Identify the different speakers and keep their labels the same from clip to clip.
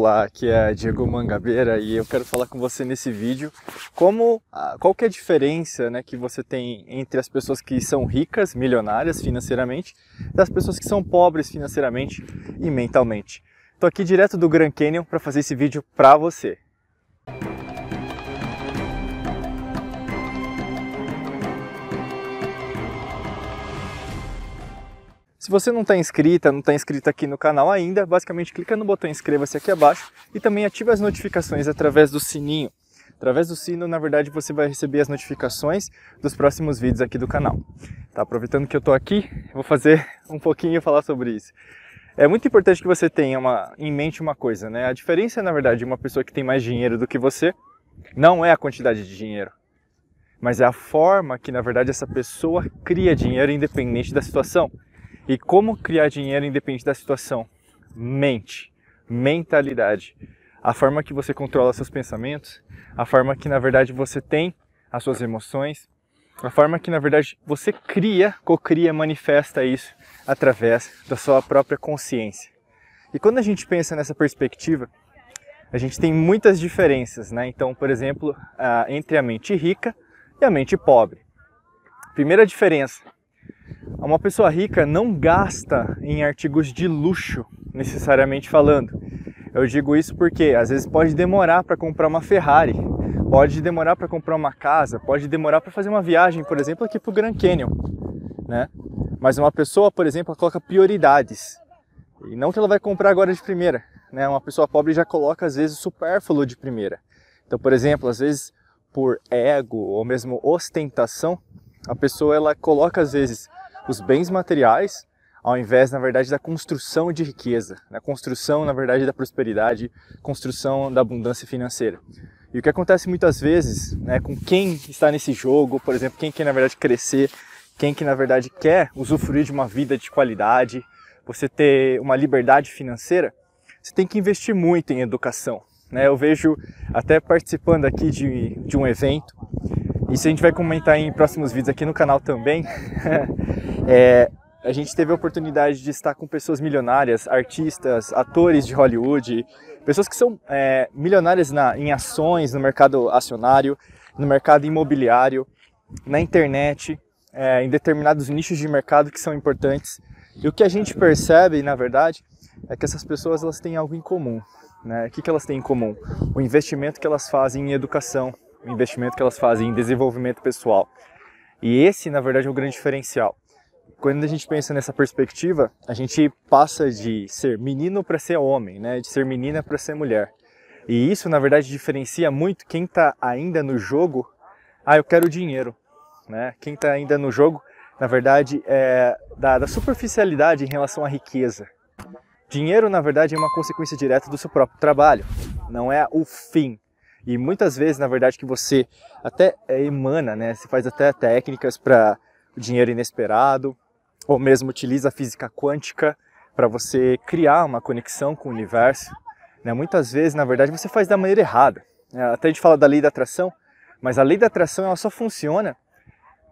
Speaker 1: Olá, aqui é Diego Mangabeira e eu quero falar com você nesse vídeo como qual que é a diferença né, que você tem entre as pessoas que são ricas, milionárias financeiramente, das pessoas que são pobres financeiramente e mentalmente. Estou aqui direto do Grand Canyon para fazer esse vídeo para você. Se você não está inscrita, não está inscrito aqui no canal ainda, basicamente clica no botão inscreva-se aqui abaixo e também ative as notificações através do sininho. Através do sino, na verdade, você vai receber as notificações dos próximos vídeos aqui do canal. Tá, aproveitando que eu estou aqui, vou fazer um pouquinho falar sobre isso. É muito importante que você tenha uma, em mente uma coisa, né? A diferença, na verdade, de uma pessoa que tem mais dinheiro do que você não é a quantidade de dinheiro, mas é a forma que, na verdade, essa pessoa cria dinheiro independente da situação. E como criar dinheiro independente da situação? Mente, mentalidade. A forma que você controla seus pensamentos, a forma que na verdade você tem as suas emoções, a forma que na verdade você cria, cocria, manifesta isso através da sua própria consciência. E quando a gente pensa nessa perspectiva, a gente tem muitas diferenças, né? Então, por exemplo, entre a mente rica e a mente pobre. Primeira diferença, uma pessoa rica não gasta em artigos de luxo, necessariamente falando. Eu digo isso porque às vezes pode demorar para comprar uma Ferrari, pode demorar para comprar uma casa, pode demorar para fazer uma viagem, por exemplo, aqui para o Grand Canyon, né? Mas uma pessoa, por exemplo, coloca prioridades. E não que ela vai comprar agora de primeira, né? Uma pessoa pobre já coloca às vezes supérfluo de primeira. Então, por exemplo, às vezes por ego ou mesmo ostentação, a pessoa ela coloca às vezes os bens materiais ao invés, na verdade, da construção de riqueza, da construção, na verdade, da prosperidade, construção da abundância financeira. E o que acontece muitas vezes, né, com quem está nesse jogo, por exemplo, quem quer, na verdade, crescer, quem que, na verdade, quer usufruir de uma vida de qualidade, você ter uma liberdade financeira, você tem que investir muito em educação. Né? Eu vejo, até participando aqui de, de um evento, isso a gente vai comentar em próximos vídeos aqui no canal também. é, a gente teve a oportunidade de estar com pessoas milionárias, artistas, atores de Hollywood, pessoas que são é, milionárias na, em ações no mercado acionário, no mercado imobiliário, na internet, é, em determinados nichos de mercado que são importantes. E o que a gente percebe, na verdade, é que essas pessoas elas têm algo em comum. Né? O que, que elas têm em comum? O investimento que elas fazem em educação, o investimento que elas fazem em desenvolvimento pessoal. E esse, na verdade, é o grande diferencial. Quando a gente pensa nessa perspectiva, a gente passa de ser menino para ser homem, né? de ser menina para ser mulher. E isso, na verdade, diferencia muito quem está ainda no jogo. Ah, eu quero dinheiro. Né? Quem está ainda no jogo, na verdade, é da, da superficialidade em relação à riqueza. Dinheiro, na verdade, é uma consequência direta do seu próprio trabalho, não é o fim. E muitas vezes, na verdade, que você até é, emana, né? Você faz até técnicas para dinheiro inesperado, ou mesmo utiliza a física quântica para você criar uma conexão com o universo. Né? Muitas vezes, na verdade, você faz da maneira errada. É, até a gente fala da lei da atração, mas a lei da atração ela só funciona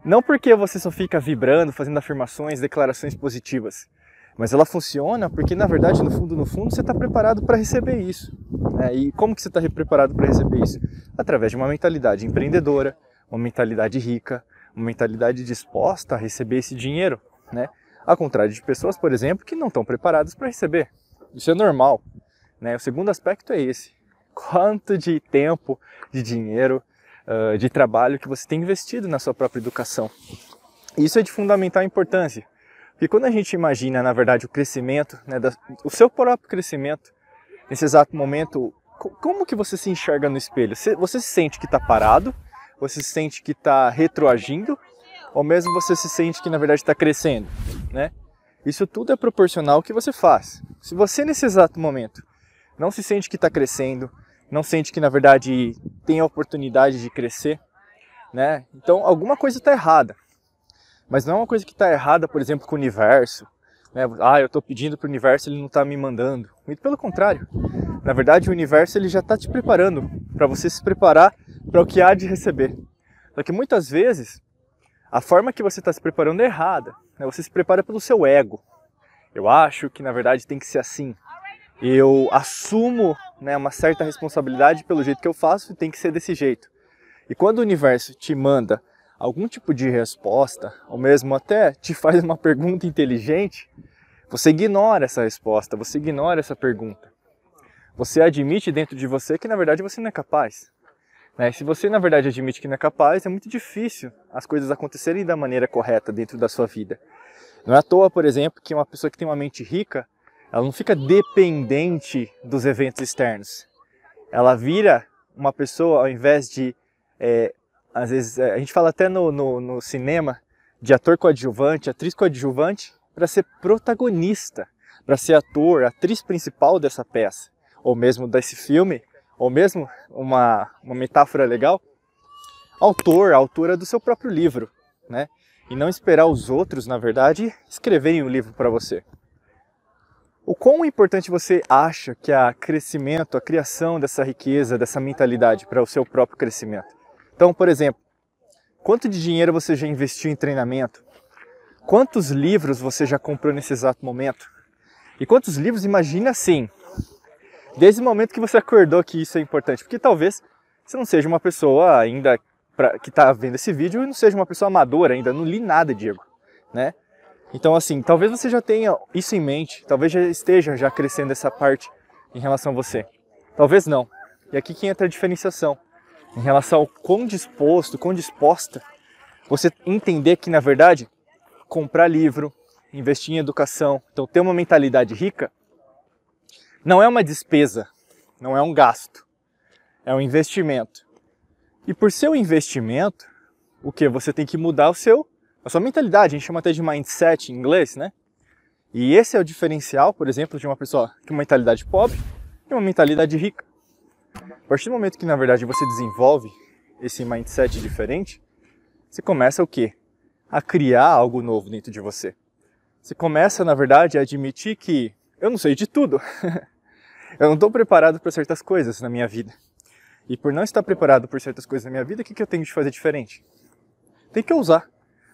Speaker 1: não porque você só fica vibrando, fazendo afirmações, declarações positivas, mas ela funciona porque, na verdade, no fundo, no fundo, você está preparado para receber isso. Né? E como que você está preparado para receber isso? Através de uma mentalidade empreendedora, uma mentalidade rica, uma mentalidade disposta a receber esse dinheiro. Né? Ao contrário de pessoas, por exemplo, que não estão preparadas para receber. Isso é normal. Né? O segundo aspecto é esse. Quanto de tempo, de dinheiro, uh, de trabalho que você tem investido na sua própria educação. Isso é de fundamental importância. Porque quando a gente imagina, na verdade, o crescimento, né, da, o seu próprio crescimento, nesse exato momento, como que você se enxerga no espelho? Você, se sente que está parado? Você se sente que está retroagindo? Ou mesmo você se sente que, na verdade, está crescendo? Né? Isso tudo é proporcional ao que você faz. Se você, nesse exato momento, não se sente que está crescendo, não sente que, na verdade, tem a oportunidade de crescer, né? então alguma coisa está errada. Mas não é uma coisa que está errada, por exemplo, com o universo. Né? Ah, eu estou pedindo para o universo, ele não está me mandando. Muito pelo contrário. Na verdade, o universo ele já está te preparando para você se preparar para o que há de receber. Só que muitas vezes a forma que você está se preparando é errada. Né? Você se prepara pelo seu ego. Eu acho que na verdade tem que ser assim. eu assumo né, uma certa responsabilidade pelo jeito que eu faço e tem que ser desse jeito. E quando o universo te manda algum tipo de resposta, ou mesmo até te faz uma pergunta inteligente, você ignora essa resposta, você ignora essa pergunta. Você admite dentro de você que na verdade você não é capaz. Né? Se você na verdade admite que não é capaz, é muito difícil as coisas acontecerem da maneira correta dentro da sua vida. Não é à toa, por exemplo, que uma pessoa que tem uma mente rica, ela não fica dependente dos eventos externos. Ela vira uma pessoa, ao invés de, é, às vezes, é, a gente fala até no, no, no cinema, de ator coadjuvante, atriz coadjuvante, para ser protagonista, para ser ator, atriz principal dessa peça, ou mesmo desse filme, ou mesmo uma, uma metáfora legal, autor, autora do seu próprio livro, né? E não esperar os outros, na verdade, escreverem o um livro para você. O quão importante você acha que a crescimento, a criação dessa riqueza, dessa mentalidade para o seu próprio crescimento? Então, por exemplo, quanto de dinheiro você já investiu em treinamento? Quantos livros você já comprou nesse exato momento? E quantos livros, imagina assim, desde o momento que você acordou que isso é importante, porque talvez você não seja uma pessoa ainda pra, que está vendo esse vídeo e não seja uma pessoa amadora ainda, não li nada, Diego, né? Então assim, talvez você já tenha isso em mente, talvez já esteja já crescendo essa parte em relação a você. Talvez não. E aqui que entra a diferenciação em relação ao quão disposto, quão disposta você entender que na verdade comprar livro, investir em educação, então ter uma mentalidade rica, não é uma despesa, não é um gasto, é um investimento. E por seu investimento, o que você tem que mudar o seu, a sua mentalidade, a gente chama até de mindset em inglês, né? E esse é o diferencial, por exemplo, de uma pessoa com mentalidade pobre e uma mentalidade rica. A partir do momento que na verdade você desenvolve esse mindset diferente, você começa o quê? a criar algo novo dentro de você. Você começa, na verdade, a admitir que eu não sei de tudo. eu não estou preparado para certas coisas na minha vida. E por não estar preparado por certas coisas na minha vida, o que, que eu tenho de fazer diferente? Tem que ousar.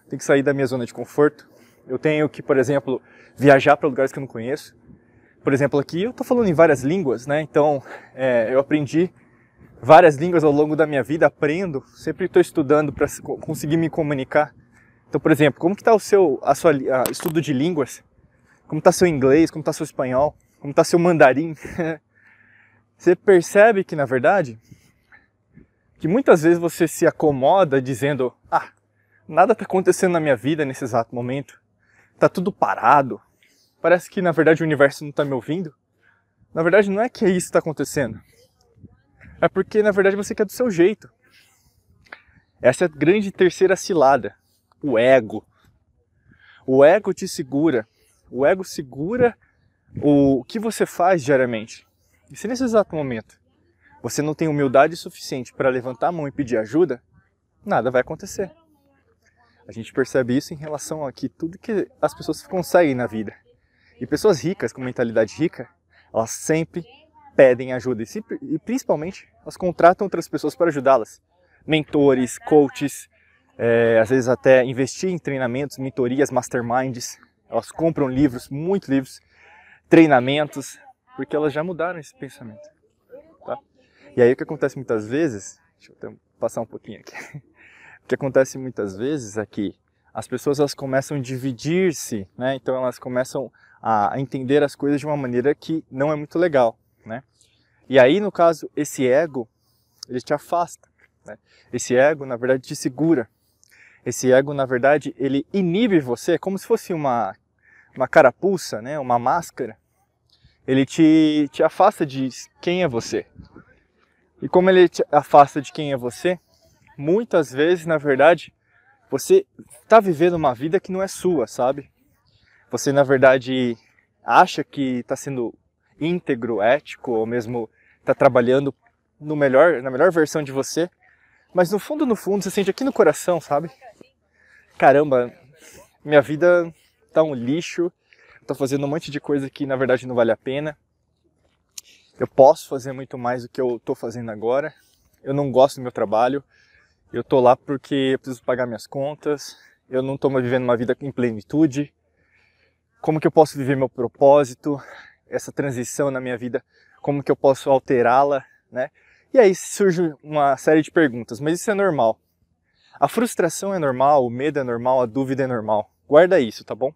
Speaker 1: Tem que sair da minha zona de conforto. Eu tenho que, por exemplo, viajar para lugares que eu não conheço. Por exemplo, aqui eu estou falando em várias línguas, né? Então, é, eu aprendi várias línguas ao longo da minha vida, aprendo, sempre estou estudando para conseguir me comunicar. Então, por exemplo, como que está o seu a sua a, estudo de línguas? Como está seu inglês? Como está seu espanhol? Como está seu mandarim? você percebe que, na verdade, que muitas vezes você se acomoda dizendo: ah, nada está acontecendo na minha vida nesse exato momento. Está tudo parado. Parece que, na verdade, o universo não está me ouvindo. Na verdade, não é que isso está acontecendo. É porque, na verdade, você quer do seu jeito. Essa é a grande terceira cilada o ego. O ego te segura. O ego segura o que você faz diariamente. E se nesse exato momento você não tem humildade suficiente para levantar a mão e pedir ajuda, nada vai acontecer. A gente percebe isso em relação a que tudo que as pessoas conseguem na vida. E pessoas ricas, com mentalidade rica, elas sempre pedem ajuda e, principalmente elas contratam outras pessoas para ajudá-las. Mentores, coaches, é, às vezes até investir em treinamentos, mentorias, masterminds. Elas compram livros, muitos livros, treinamentos, porque elas já mudaram esse pensamento. Tá? E aí o que acontece muitas vezes, deixa eu passar um pouquinho aqui. O que acontece muitas vezes é que as pessoas elas começam a dividir-se, né? Então elas começam a entender as coisas de uma maneira que não é muito legal, né? E aí no caso esse ego ele te afasta, né? Esse ego na verdade te segura, esse ego, na verdade, ele inibe você, como se fosse uma, uma carapuça, né? uma máscara. Ele te, te afasta de quem é você. E como ele te afasta de quem é você, muitas vezes, na verdade, você está vivendo uma vida que não é sua, sabe? Você, na verdade, acha que está sendo íntegro, ético, ou mesmo está trabalhando no melhor, na melhor versão de você, mas no fundo, no fundo, você sente aqui no coração, sabe? Caramba, minha vida tá um lixo. Tô fazendo um monte de coisa que na verdade não vale a pena. Eu posso fazer muito mais do que eu tô fazendo agora. Eu não gosto do meu trabalho. Eu tô lá porque eu preciso pagar minhas contas. Eu não tô vivendo uma vida em plenitude. Como que eu posso viver meu propósito? essa transição na minha vida, como que eu posso alterá-la, né? E aí surge uma série de perguntas, mas isso é normal. A frustração é normal, o medo é normal, a dúvida é normal. Guarda isso, tá bom?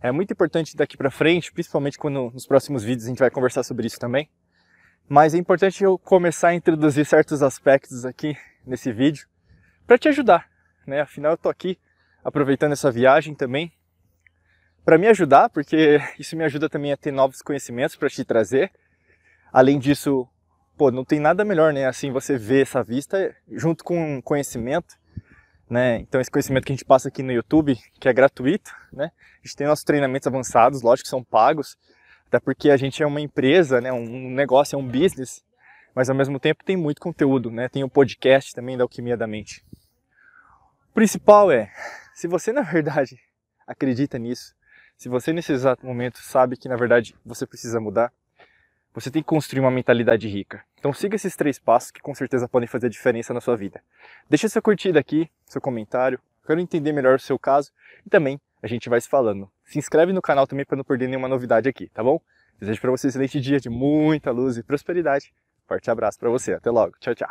Speaker 1: É muito importante daqui para frente, principalmente quando nos próximos vídeos a gente vai conversar sobre isso também. Mas é importante eu começar a introduzir certos aspectos aqui nesse vídeo para te ajudar, né? Afinal eu tô aqui aproveitando essa viagem também para me ajudar, porque isso me ajuda também a ter novos conhecimentos para te trazer. Além disso, pô, não tem nada melhor, né? Assim você vê essa vista junto com conhecimento né? Então esse conhecimento que a gente passa aqui no YouTube, que é gratuito, né? A gente tem nossos treinamentos avançados, lógico que são pagos, até porque a gente é uma empresa, né? Um negócio, é um business, mas ao mesmo tempo tem muito conteúdo, né? Tem o podcast também da Alquimia da Mente. O principal é, se você na verdade acredita nisso, se você nesse exato momento sabe que na verdade você precisa mudar, você tem que construir uma mentalidade rica. Então siga esses três passos que com certeza podem fazer diferença na sua vida. Deixa seu curtida aqui, seu comentário, quero entender melhor o seu caso e também a gente vai se falando. Se inscreve no canal também para não perder nenhuma novidade aqui, tá bom? Desejo para você um excelente dia de muita luz e prosperidade. Forte abraço para você, até logo, tchau, tchau.